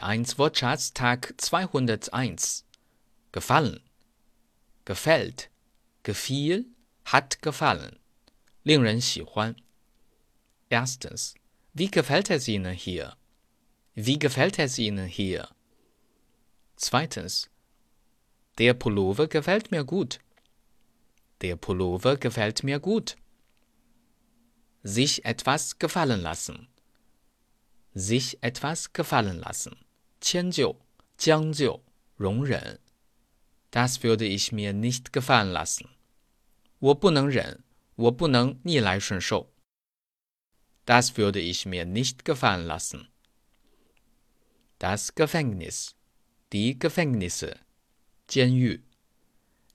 1 Wortschatz Tag 201 gefallen, gefällt, gefiel, hat gefallen, 令人喜欢。Erstens, wie gefällt es Ihnen hier? Wie gefällt es Ihnen hier? Zweitens, der Pullover gefällt mir gut. Der Pullover gefällt mir gut. Sich etwas gefallen lassen. Sich etwas gefallen lassen. 迁就,将就,容忍. Das würde ich mir nicht gefallen lassen. 我不能忍,我不能逆来顺受. Das würde ich mir nicht gefallen lassen. Das Gefängnis. Die Gefängnisse. 监狱.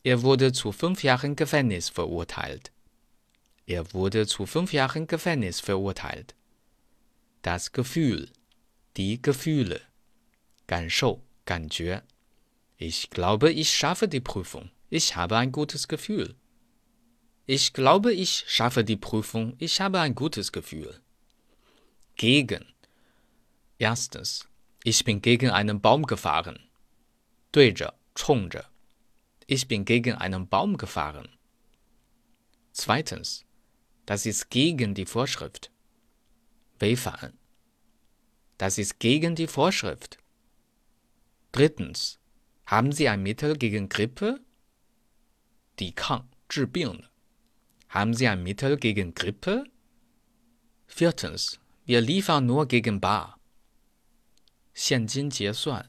Er wurde zu fünf Jahren Gefängnis verurteilt. Er wurde zu fünf Jahren Gefängnis verurteilt. Das Gefühl. Die Gefühle. 感受,感觉. Ich glaube, ich schaffe die Prüfung. Ich habe ein gutes Gefühl. Ich glaube, ich schaffe die Prüfung. Ich habe ein gutes Gefühl. Gegen. Erstens. Ich bin gegen einen Baum gefahren. 对着,冲着. Ich bin gegen einen Baum gefahren. Zweitens. Das ist gegen die Vorschrift. 违反. Das ist gegen die Vorschrift. Drittens. Haben Sie ein Mittel gegen Grippe? 抵抗,治病的. Haben Sie ein Mittel gegen Grippe? Viertens. Wir liefern nur gegen Bar. 现金结算.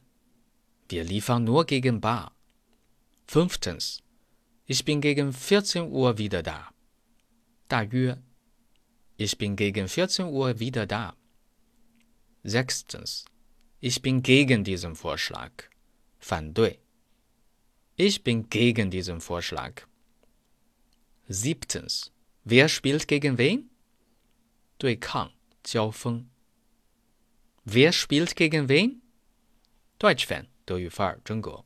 Wir liefern nur gegen Bar. Fünftens. Ich bin gegen 14 Uhr wieder da. 大约. Ich bin gegen 14 Uhr wieder da. Sechstens. Ich bin gegen diesen Vorschlag. 反对. Ich bin gegen diesen Vorschlag. Siebtens. Wer spielt gegen wen? 对抗,交锋. Wer spielt gegen wen? Deutsch-Fan, 德语范儿，真格。